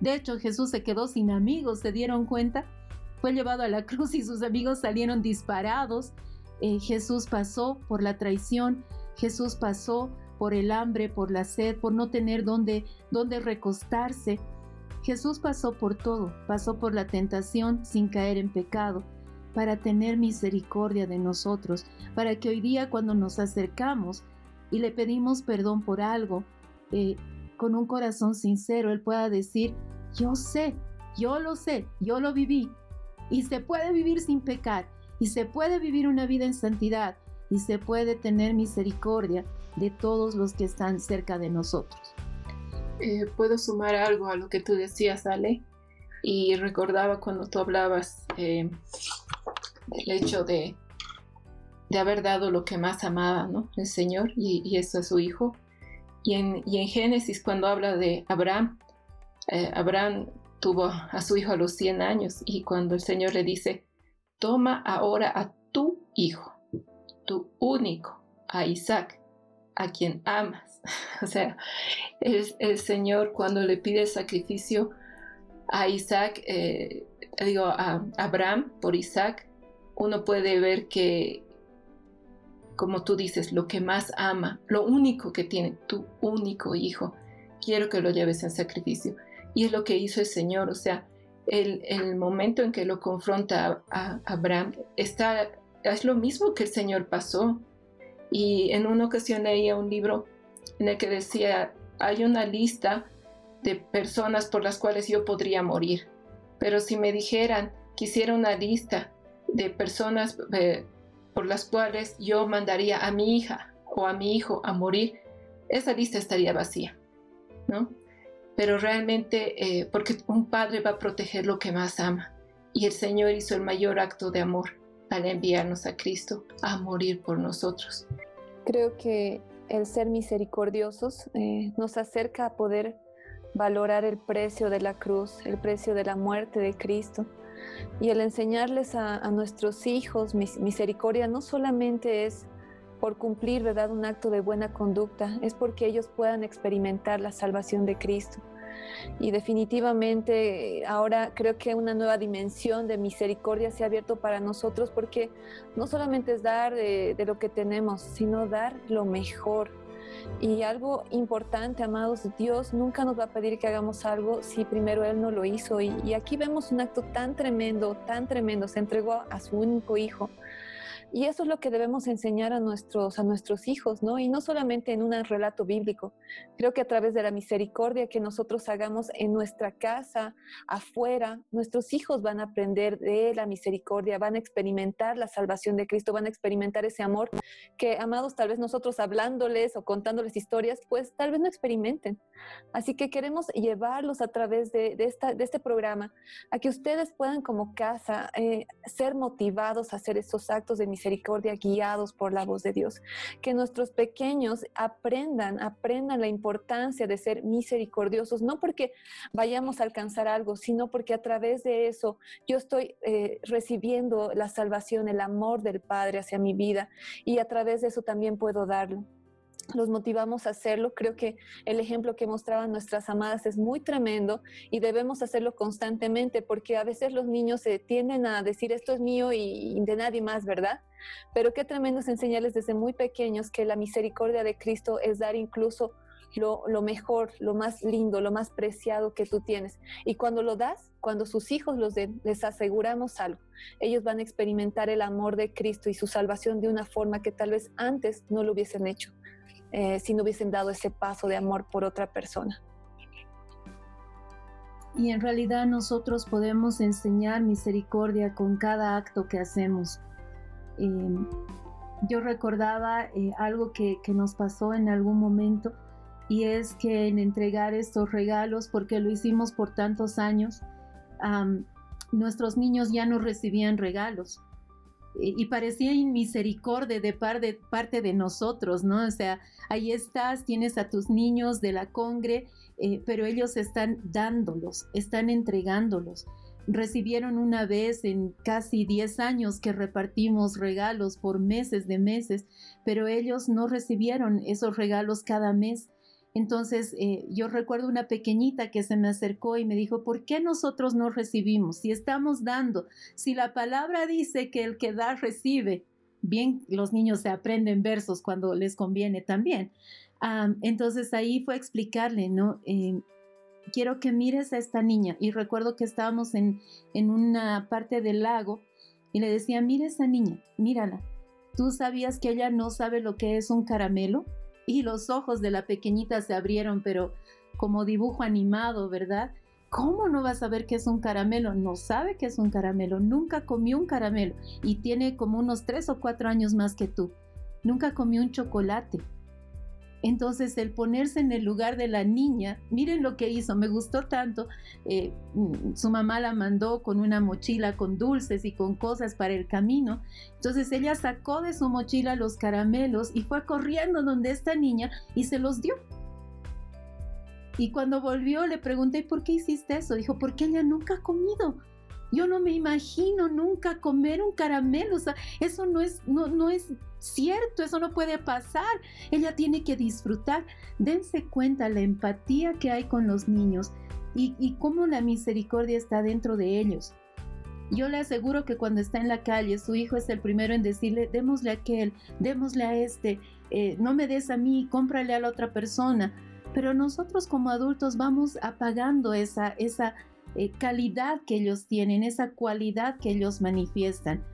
De hecho, Jesús se quedó sin amigos, ¿se dieron cuenta? Fue llevado a la cruz y sus amigos salieron disparados. Eh, Jesús pasó por la traición, Jesús pasó por el hambre, por la sed, por no tener dónde, dónde recostarse. Jesús pasó por todo, pasó por la tentación sin caer en pecado, para tener misericordia de nosotros, para que hoy día cuando nos acercamos y le pedimos perdón por algo, eh, con un corazón sincero, Él pueda decir, yo sé, yo lo sé, yo lo viví, y se puede vivir sin pecar, y se puede vivir una vida en santidad, y se puede tener misericordia de todos los que están cerca de nosotros. Eh, Puedo sumar algo a lo que tú decías, Ale, y recordaba cuando tú hablabas eh, del hecho de, de, haber dado lo que más amaba, ¿no? El Señor, y, eso es su Hijo. Y en, y en Génesis, cuando habla de Abraham, eh, Abraham tuvo a su hijo a los 100 años y cuando el Señor le dice, toma ahora a tu hijo, tu único, a Isaac, a quien amas. o sea, el, Señor cuando le pide sacrificio a Isaac, eh, digo, a Abraham por Isaac, uno puede ver que, como tú dices, lo que más ama, lo único que tiene, tu único hijo, quiero que lo lleves en sacrificio. Y es lo que hizo el Señor, o sea, el, el momento en que lo confronta a, Abraham está, es lo mismo que el Señor pasó. Y en una ocasión leía un libro en el que decía, hay una lista de personas por las cuales yo podría morir, pero si me dijeran que hiciera una lista de personas eh, por las cuales yo mandaría a mi hija o a mi hijo a morir, esa lista estaría vacía, ¿no? Pero realmente, eh, porque un padre va a proteger lo que más ama, y el Señor hizo el mayor acto de amor al enviarnos a Cristo a morir por nosotros. Creo que el ser misericordiosos eh, nos acerca a poder valorar el precio de la cruz, el precio de la muerte de Cristo. Y el enseñarles a, nuestros hijos misericordia no solamente es por cumplir, ¿verdad?, un acto de buena conducta, es porque ellos puedan experimentar la salvación de Cristo. Y definitivamente ahora creo que una nueva dimensión de misericordia se ha abierto para nosotros porque no solamente es dar de, lo que tenemos, sino dar lo mejor, y algo importante, amados, Dios nunca nos va a pedir que hagamos algo si primero Él no lo hizo. Y, aquí vemos un acto tan tremendo, tan tremendo. Se entregó a su único hijo y eso es lo que debemos enseñar a nuestros, a nuestros hijos, ¿no? Y no solamente en un relato bíblico. Creo que a través de la misericordia que nosotros hagamos en nuestra casa, afuera, nuestros hijos van a aprender de la misericordia, van a experimentar la salvación de Cristo, van a experimentar ese amor que, amados, tal vez nosotros hablándoles o contándoles historias, pues tal vez no experimenten. Así que queremos llevarlos a través de, esta, de este programa a que ustedes puedan como casa eh, ser motivados a hacer esos actos de misericordia misericordia guiados por la voz de Dios. Que nuestros pequeños aprendan, aprendan la importancia de ser misericordiosos, no porque vayamos a alcanzar algo, sino porque a través de eso yo estoy eh, recibiendo la salvación, el amor del Padre hacia mi vida y a través de eso también puedo darlo los motivamos a hacerlo. Creo que el ejemplo que mostraban nuestras amadas es muy tremendo y debemos hacerlo constantemente porque a veces los niños se tienden a decir esto es mío y, de nadie más, ¿verdad? Pero qué tremendo es enseñarles desde muy pequeños que la misericordia de Cristo es dar incluso lo, mejor, lo más lindo, lo más preciado que tú tienes. Y cuando lo das, cuando sus hijos los den, les aseguramos algo. Ellos van a experimentar el amor de Cristo y su salvación de una forma que tal vez antes no lo hubiesen hecho. Eh, si no hubiesen dado ese paso de amor por otra persona. Y en realidad nosotros podemos enseñar misericordia con cada acto que hacemos. Em, yo recordaba eh, algo que, nos pasó en algún momento y es que en entregar estos regalos, porque lo hicimos por tantos años, nuestros niños ya no recibían regalos y parecía inmisericordia de, de parte de nosotros, ¿no? O sea, ahí estás, tienes a tus niños de la congre, eh, pero ellos están dándolos, están entregándolos. Recibieron una vez en casi 10 años que repartimos regalos por meses de meses, pero ellos no recibieron esos regalos cada mes entonces, eh, yo recuerdo una pequeñita que se me acercó y me dijo, ¿por qué nosotros no recibimos? Si estamos dando, si la palabra dice que el que da recibe, bien, los niños se aprenden versos cuando les conviene también. entonces ahí fue explicarle, ¿no? Eh, quiero que mires a esta niña. Y recuerdo que estábamos en, en una parte del lago y le decía, mira a esa niña, mírala. ¿Tú sabías que ella no sabe lo que es un caramelo? Y los ojos de la pequeñita se abrieron, pero como dibujo animado, ¿verdad? ¿Cómo no va a saber qué es un caramelo? No sabe qué es un caramelo, nunca comió un caramelo y tiene como unos tres o cuatro años más que tú. Nunca comió un chocolate. Entonces el ponerse en el lugar de la niña, miren lo que hizo, me gustó tanto. Eh, mm, su mamá la mandó con una mochila con dulces y con cosas para el camino. Entonces ella sacó de su mochila los caramelos y fue corriendo donde esta niña y se los dio. Y cuando volvió le pregunté, ¿por qué hiciste eso? Dijo, porque ella nunca ha comido. Yo no me imagino nunca comer un caramelo, o sea, eso no es, no, no es cierto, eso no puede pasar. Ella tiene que disfrutar. Dense cuenta la empatía que hay con los niños y, cómo la misericordia está dentro de ellos. Yo le aseguro que cuando está en la calle, su hijo es el primero en decirle, démosle a aquel, démosle a este, eh, no me des a mí, cómprale a la otra persona. Pero nosotros como adultos vamos apagando esa, esa eh, calidad que ellos tienen, esa cualidad que ellos manifiestan.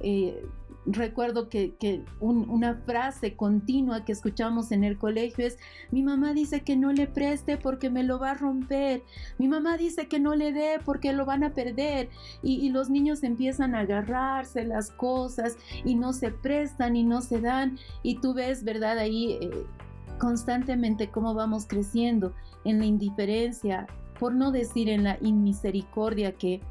Eh, recuerdo que, una frase continua que escuchamos en el colegio es, mi mamá dice que no le preste porque me lo va a romper, mi mamá dice que no le dé porque lo van a perder y, los niños empiezan a agarrarse las cosas y no se prestan y no se dan y tú ves, ¿verdad? Ahí eh, constantemente cómo vamos creciendo en la indiferencia, por no decir en la inmisericordia que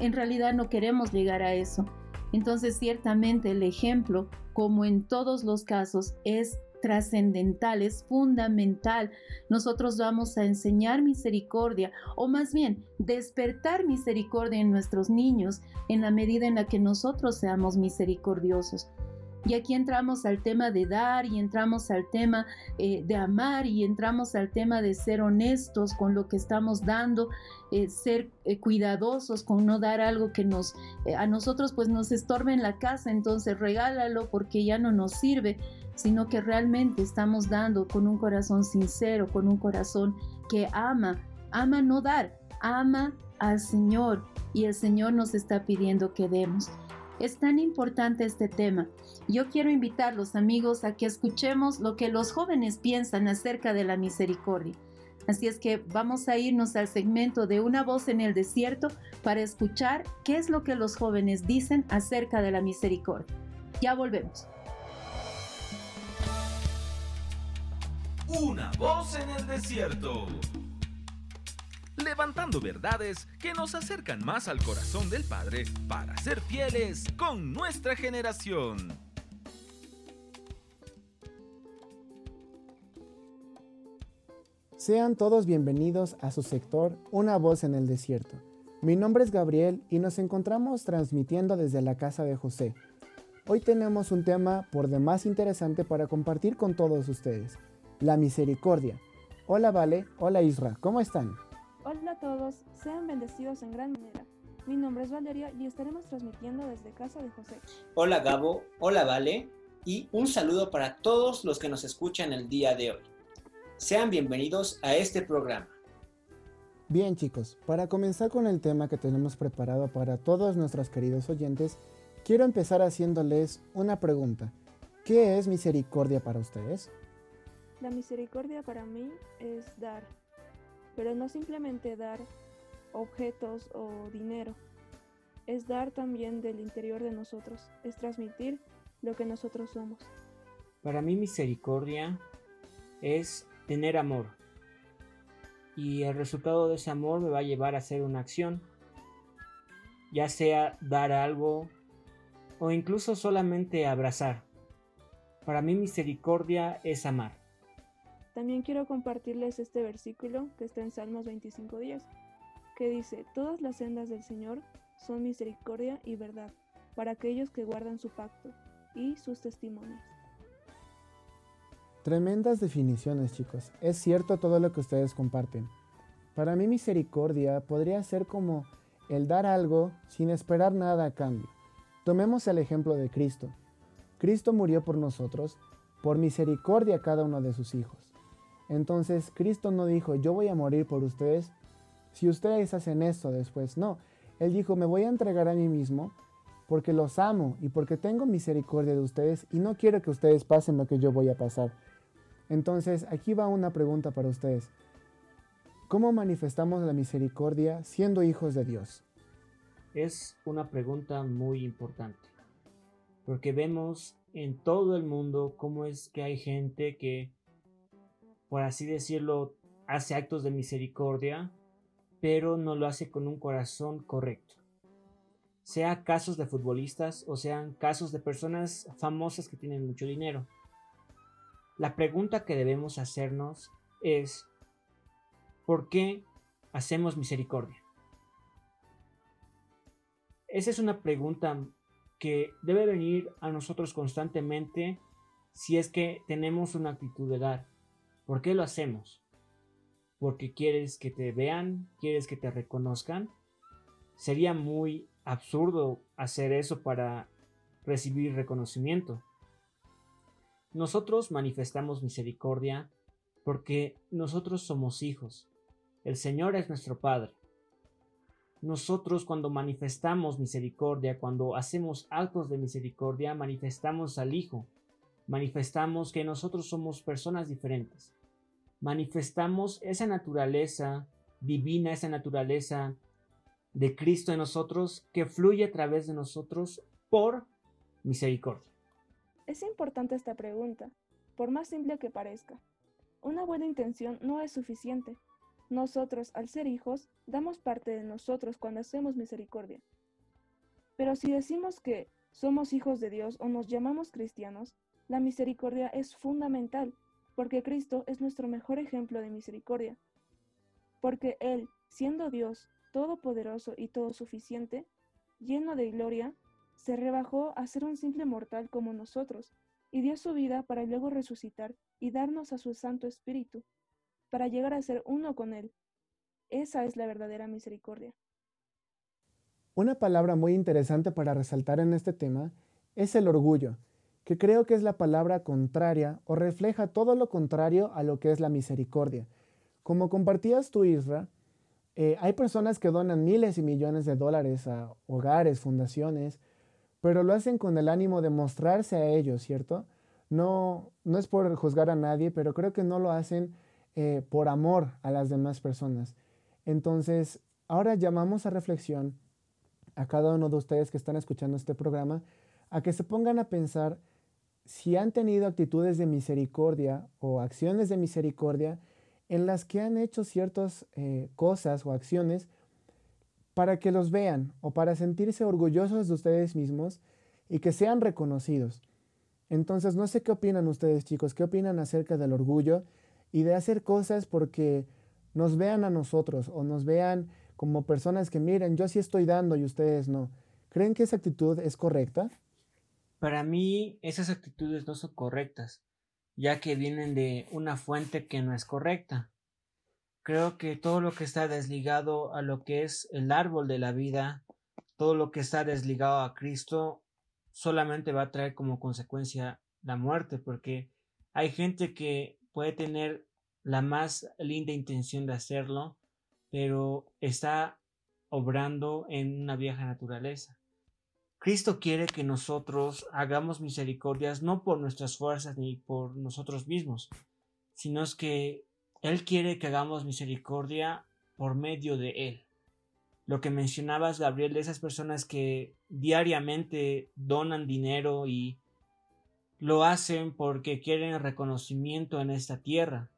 en realidad no queremos llegar a eso. Entonces, ciertamente el ejemplo, como en todos los casos, es trascendental, es fundamental. Nosotros vamos a enseñar misericordia o más bien despertar misericordia en nuestros niños en la medida en la que nosotros seamos misericordiosos. Y aquí entramos al tema de dar y entramos al tema eh, de amar y entramos al tema de ser honestos con lo que estamos dando, eh, ser eh, cuidadosos con no dar algo que nos a nosotros pues nos estorbe en la casa, entonces regálalo porque ya no nos sirve, sino que realmente estamos dando con un corazón sincero, con un corazón que ama, ama no dar, ama al Señor y el Señor nos está pidiendo que demos. Es tan importante este tema. Yo quiero invitar los amigos a que escuchemos lo que los jóvenes piensan acerca de la misericordia. Así es que vamos a irnos al segmento de Una voz en el desierto para escuchar qué es lo que los jóvenes dicen acerca de la misericordia. Ya volvemos. Una voz en el desierto levantando verdades que nos acercan más al corazón del Padre para ser fieles con nuestra generación. Sean todos bienvenidos a su sector Una voz en el desierto. Mi nombre es Gabriel y nos encontramos transmitiendo desde la casa de José. Hoy tenemos un tema por demás interesante para compartir con todos ustedes, la misericordia. Hola Vale, hola Isra, ¿cómo están? Hola a todos, sean bendecidos en gran manera. Mi nombre es Valeria y estaremos transmitiendo desde casa de José. Hola Gabo, hola Vale y un saludo para todos los que nos escuchan el día de hoy. Sean bienvenidos a este programa. Bien chicos, para comenzar con el tema que tenemos preparado para todos nuestros queridos oyentes, quiero empezar haciéndoles una pregunta. ¿Qué es misericordia para ustedes? La misericordia para mí es dar, pero no simplemente dar objetos o dinero, es dar también del interior de nosotros, es transmitir lo que nosotros somos. Para mí misericordia es tener amor y el resultado de ese amor me va a llevar a hacer una acción, ya sea dar algo o incluso solamente abrazar. Para mí misericordia es amar. También quiero compartirles este versículo que está en Salmos 25.10, que dice, Todas las sendas del Señor son misericordia y verdad para aquellos que guardan su pacto y sus testimonios. Tremendas definiciones, chicos. Es cierto todo lo que ustedes comparten. Para mí misericordia podría ser como el dar algo sin esperar nada a cambio. Tomemos el ejemplo de Cristo. Cristo murió por nosotros, por misericordia a cada uno de sus hijos. Entonces Cristo no dijo, yo voy a morir por ustedes si ustedes hacen esto después. No, Él dijo, me voy a entregar a mí mismo porque los amo y porque tengo misericordia de ustedes y no quiero que ustedes pasen lo que yo voy a pasar. Entonces aquí va una pregunta para ustedes. ¿Cómo manifestamos la misericordia siendo hijos de Dios? Es una pregunta muy importante, porque vemos en todo el mundo cómo es que hay gente que por así decirlo, hace actos de misericordia, pero no lo hace con un corazón correcto. Sea casos de futbolistas o sean casos de personas famosas que tienen mucho dinero. La pregunta que debemos hacernos es, ¿por qué hacemos misericordia? Esa es una pregunta que debe venir a nosotros constantemente si es que tenemos una actitud de dar. ¿Por qué lo hacemos? ¿Porque quieres que te vean? ¿Quieres que te reconozcan? Sería muy absurdo hacer eso para recibir reconocimiento. Nosotros manifestamos misericordia porque nosotros somos hijos. El Señor es nuestro Padre. Nosotros cuando manifestamos misericordia, cuando hacemos actos de misericordia, manifestamos al Hijo, manifestamos que nosotros somos personas diferentes, manifestamos esa naturaleza divina, esa naturaleza de Cristo en nosotros que fluye a través de nosotros por misericordia. Es importante esta pregunta, por más simple que parezca. Una buena intención no es suficiente. Nosotros, al ser hijos, damos parte de nosotros cuando hacemos misericordia. Pero si decimos que somos hijos de Dios o nos llamamos cristianos, la misericordia es fundamental, porque Cristo es nuestro mejor ejemplo de misericordia. Porque Él, siendo Dios, todopoderoso y todo suficiente, lleno de gloria, se rebajó a ser un simple mortal como nosotros, y dio su vida para luego resucitar y darnos a su Santo Espíritu, para llegar a ser uno con Él. Esa es la verdadera misericordia. Una palabra muy interesante para resaltar en este tema es el orgullo, que creo que es la palabra contraria o refleja todo lo contrario a lo que es la misericordia. Como compartías tú, Isra, eh, hay personas que donan miles y millones de dólares a hogares, fundaciones, pero lo hacen con el ánimo de mostrarse a ellos, ¿cierto? No, no es por juzgar a nadie, pero creo que no lo hacen eh, por amor a las demás personas. Entonces, ahora llamamos a reflexión a cada uno de ustedes que están escuchando este programa a que se pongan a pensar si han tenido actitudes de misericordia o acciones de misericordia en las que han hecho ciertas eh, cosas o acciones para que los vean o para sentirse orgullosos de ustedes mismos y que sean reconocidos. Entonces, no sé qué opinan ustedes chicos, qué opinan acerca del orgullo y de hacer cosas porque nos vean a nosotros o nos vean como personas que miren, yo sí estoy dando y ustedes no. ¿Creen que esa actitud es correcta? Para mí esas actitudes no son correctas, ya que vienen de una fuente que no es correcta. Creo que todo lo que está desligado a lo que es el árbol de la vida, todo lo que está desligado a Cristo, solamente va a traer como consecuencia la muerte, porque hay gente que puede tener la más linda intención de hacerlo, pero está obrando en una vieja naturaleza. Cristo quiere que nosotros hagamos misericordias no por nuestras fuerzas ni por nosotros mismos, sino es que él quiere que hagamos misericordia por medio de Él. Lo que mencionabas, Gabriel, de esas personas que diariamente donan dinero y lo hacen porque quieren reconocimiento en esta tierra.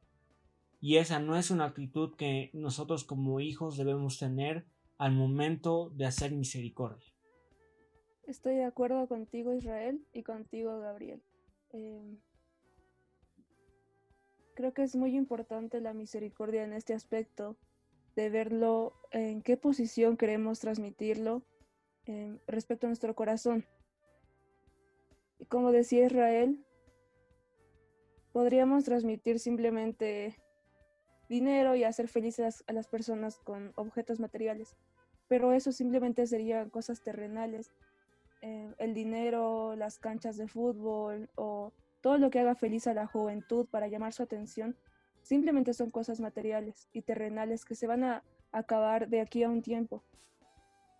Y esa no es una actitud que nosotros como hijos debemos tener al momento de hacer misericordia. Estoy de acuerdo contigo, Israel, y contigo, Gabriel. Eh, Creo que es muy importante la misericordia en este aspecto, de verlo en qué posición queremos transmitirlo em, respecto a nuestro corazón. Y como decía Israel, podríamos transmitir simplemente dinero y hacer felices a las personas con objetos materiales, pero eso simplemente serían cosas terrenales. Em, el dinero, las canchas de fútbol o todo lo que haga feliz a la juventud para llamar su atención simplemente son cosas materiales y terrenales que se van a acabar de aquí a un tiempo.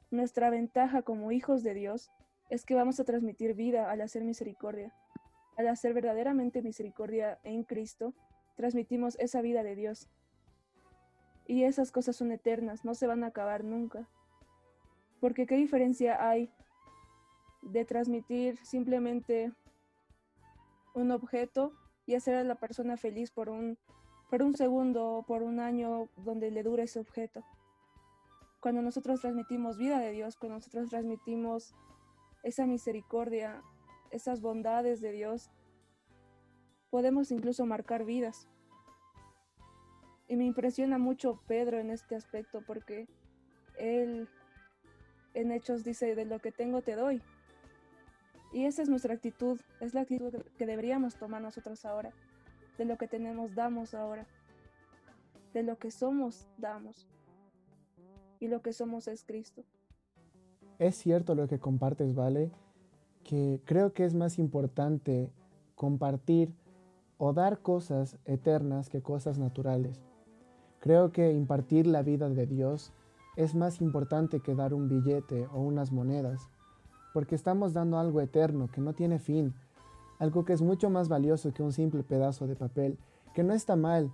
Nuestra ventaja como hijos de Dios es que vamos a transmitir vida al hacer misericordia. Al hacer verdaderamente misericordia en Cristo, transmitimos esa vida de Dios. Y esas cosas son eternas, no se van a acabar nunca. Porque qué diferencia hay de transmitir simplemente un objeto y hacer a la persona feliz por un, por un segundo por un año donde le dure ese objeto. Cuando nosotros transmitimos vida de Dios, cuando nosotros transmitimos esa misericordia, esas bondades de Dios, podemos incluso marcar vidas. Y me impresiona mucho Pedro en este aspecto porque él en Hechos dice, de lo que tengo te doy. Y esa es nuestra actitud, es la actitud que deberíamos tomar nosotros ahora. De lo que tenemos damos ahora. De lo que somos damos. Y lo que somos es Cristo. Es cierto lo que compartes, ¿vale? Que creo que es más importante compartir o dar cosas eternas que cosas naturales. Creo que impartir la vida de Dios es más importante que dar un billete o unas monedas, porque estamos dando algo eterno que no tiene fin, algo que es mucho más valioso que un simple pedazo de papel, que no está mal.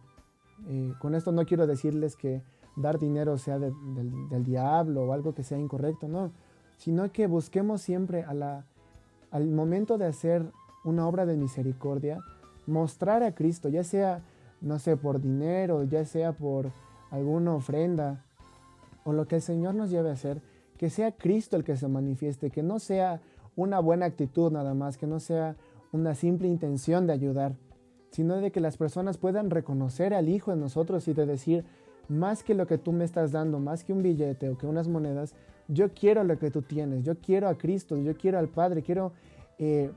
Eh, con esto no quiero decirles que dar dinero sea del, del, diablo o algo que sea incorrecto, no, sino que busquemos siempre a la, al momento de hacer una obra de misericordia, mostrar a Cristo, ya sea, no sé, por dinero, ya sea por alguna ofrenda, o lo que el Señor nos lleve a hacer, que sea Cristo el que se manifieste, que no sea una buena actitud nada más, que no sea una simple intención de ayudar, sino de que las personas puedan reconocer al Hijo en nosotros y de decir, más que lo que tú me estás dando, más que un billete o que unas monedas, yo quiero lo que tú tienes, yo quiero a Cristo, yo quiero al Padre, quiero eh,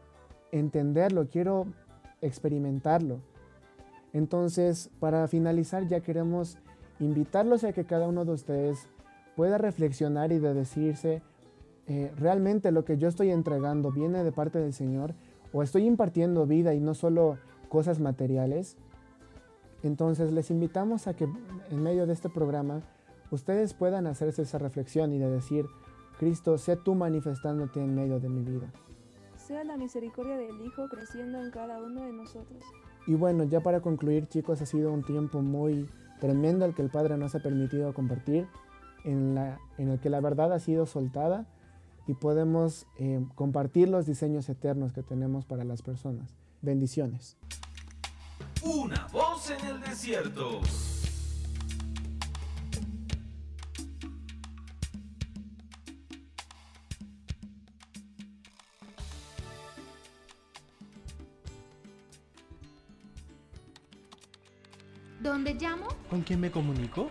entenderlo, quiero experimentarlo. Entonces, para finalizar, ya queremos invitarlos a que cada uno de ustedes pueda reflexionar y de decirse, eh, realmente lo que yo estoy entregando viene de parte del Señor o estoy impartiendo vida y no solo cosas materiales. Entonces les invitamos a que en medio de este programa ustedes puedan hacerse esa reflexión y de decir, Cristo, sé tú manifestándote en medio de mi vida. Sea la misericordia del Hijo creciendo en cada uno de nosotros. Y bueno, ya para concluir chicos, ha sido un tiempo muy tremendo el que el Padre nos ha permitido compartir en, la, en el que la verdad ha sido soltada y podemos eh, compartir los diseños eternos que tenemos para las personas. Bendiciones. Una voz en el desierto. ¿Dónde llamo? ¿Con quién me comunico?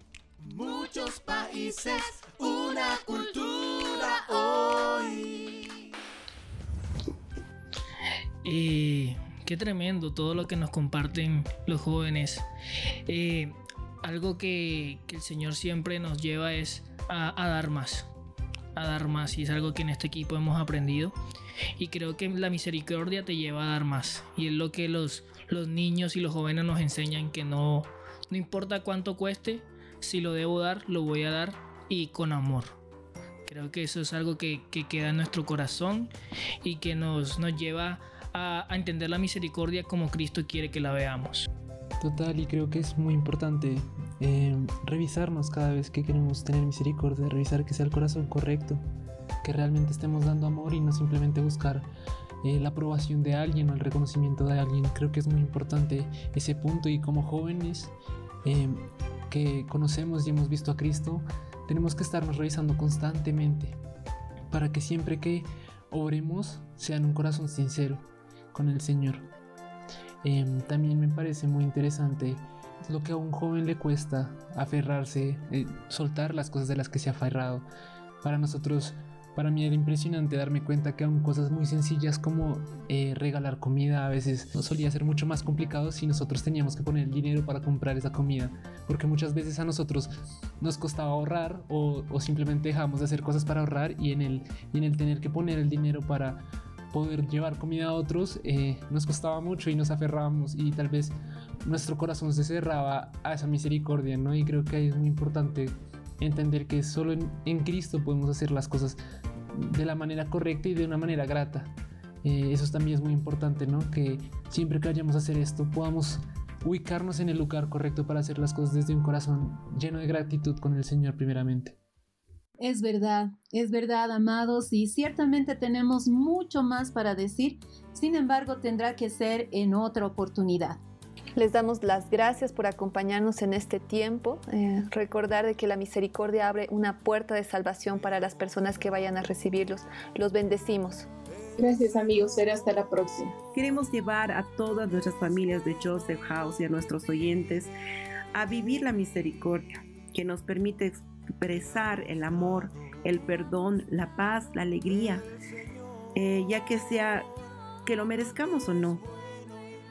Muchos países, una cultura hoy. Qué tremendo todo lo que nos comparten los jóvenes. Eh, algo que, el Señor siempre nos lleva es a, dar más. A dar más. Y es algo que en este equipo hemos aprendido. Y creo que la misericordia te lleva a dar más. Y es lo que los, los niños y los jóvenes nos enseñan que no, no importa cuánto cueste, si lo debo dar, lo voy a dar y con amor. Creo que eso es algo que, queda en nuestro corazón y que nos, nos lleva a, entender la misericordia como Cristo quiere que la veamos. Total, y creo que es muy importante eh, revisarnos cada vez que queremos tener misericordia, revisar que sea el corazón correcto, que realmente estemos dando amor y no simplemente buscar eh, la aprobación de alguien o el reconocimiento de alguien. Creo que es muy importante ese punto y como jóvenes eh, que conocemos y hemos visto a Cristo, tenemos que estarnos revisando constantemente para que siempre que obremos sea en un corazón sincero con el Señor. Em, también me parece muy interesante lo que a un joven le cuesta aferrarse, eh, soltar las cosas de las que se ha aferrado. Para nosotros para mí era impresionante darme cuenta que aún cosas muy sencillas como eh, regalar comida a veces no solía ser mucho más complicado si nosotros teníamos que poner dinero para comprar esa comida. Porque muchas veces a nosotros nos costaba ahorrar o, simplemente dejábamos de hacer cosas para ahorrar y en, el, en el tener que poner el dinero para poder llevar comida a otros eh, nos costaba mucho y nos aferrábamos y tal vez nuestro corazón se cerraba a esa misericordia, ¿no? Y creo que ahí es muy importante entender que solo en, Cristo podemos hacer las cosas de la manera correcta y de una manera grata. Eh, eso también es muy importante, ¿no? Que siempre que vayamos a hacer esto podamos ubicarnos en el lugar correcto para hacer las cosas desde un corazón lleno de gratitud con el Señor primeramente. Es verdad, es verdad, amados, y ciertamente tenemos mucho más para decir, sin embargo tendrá que ser en otra oportunidad. Les damos las gracias por acompañarnos en este tiempo. Eh, recordar de que la misericordia abre una puerta de salvación para las personas que vayan a recibirlos. Los bendecimos. Gracias amigos, será hasta la próxima. Queremos llevar a todas nuestras familias de Joseph House y a nuestros oyentes a vivir la misericordia que nos permite expresar el amor, el perdón, la paz, la alegría, eh, ya que sea que lo merezcamos o no.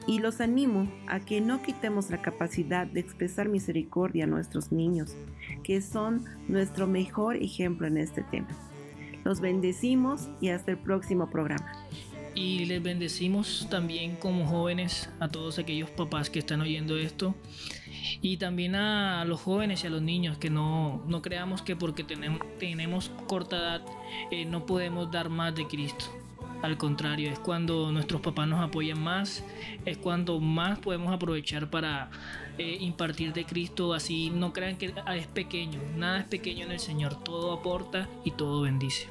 Y los animo a que no quitemos la capacidad de expresar misericordia a nuestros niños, que son nuestro mejor ejemplo en este tema. Los bendecimos y hasta el próximo programa. Y les bendecimos también como jóvenes a todos aquellos papás que están oyendo esto. Y también a los jóvenes y a los niños que no, no creamos que porque tenemos, tenemos corta edad eh, no podemos dar más de Cristo. Al contrario, es cuando nuestros papás nos apoyan más, es cuando más podemos aprovechar para eh, impartir de Cristo. Así no crean que es pequeño, nada es pequeño en el Señor, todo aporta y todo bendice.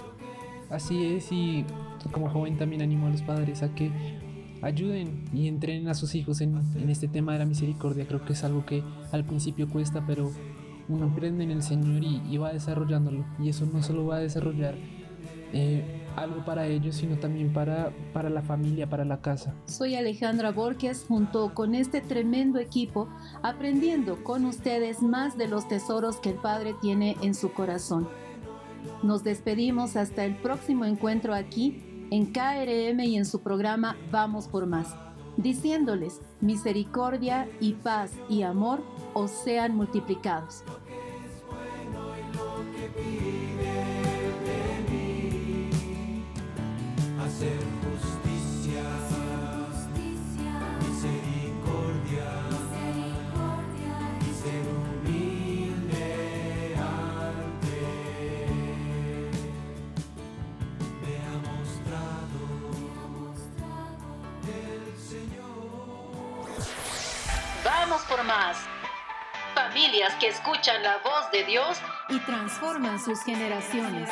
Así es, y como joven también animo a los padres a que ayuden y entrenen a sus hijos en, este tema de la misericordia. Creo que es algo que al principio cuesta, pero uno aprende en el Señor y, va desarrollándolo. Y eso no solo va a desarrollar eh, algo para ellos, sino también para, para la familia, para la casa. Soy Alejandra Borges, junto con este tremendo equipo, aprendiendo con ustedes más de los tesoros que el Padre tiene en su corazón. Nos despedimos hasta el próximo encuentro aquí en KRM y en su programa Vamos por Más, diciéndoles misericordia y paz y amor os sean multiplicados. Por más. Familias que escuchan la voz de Dios y transforman sus generaciones.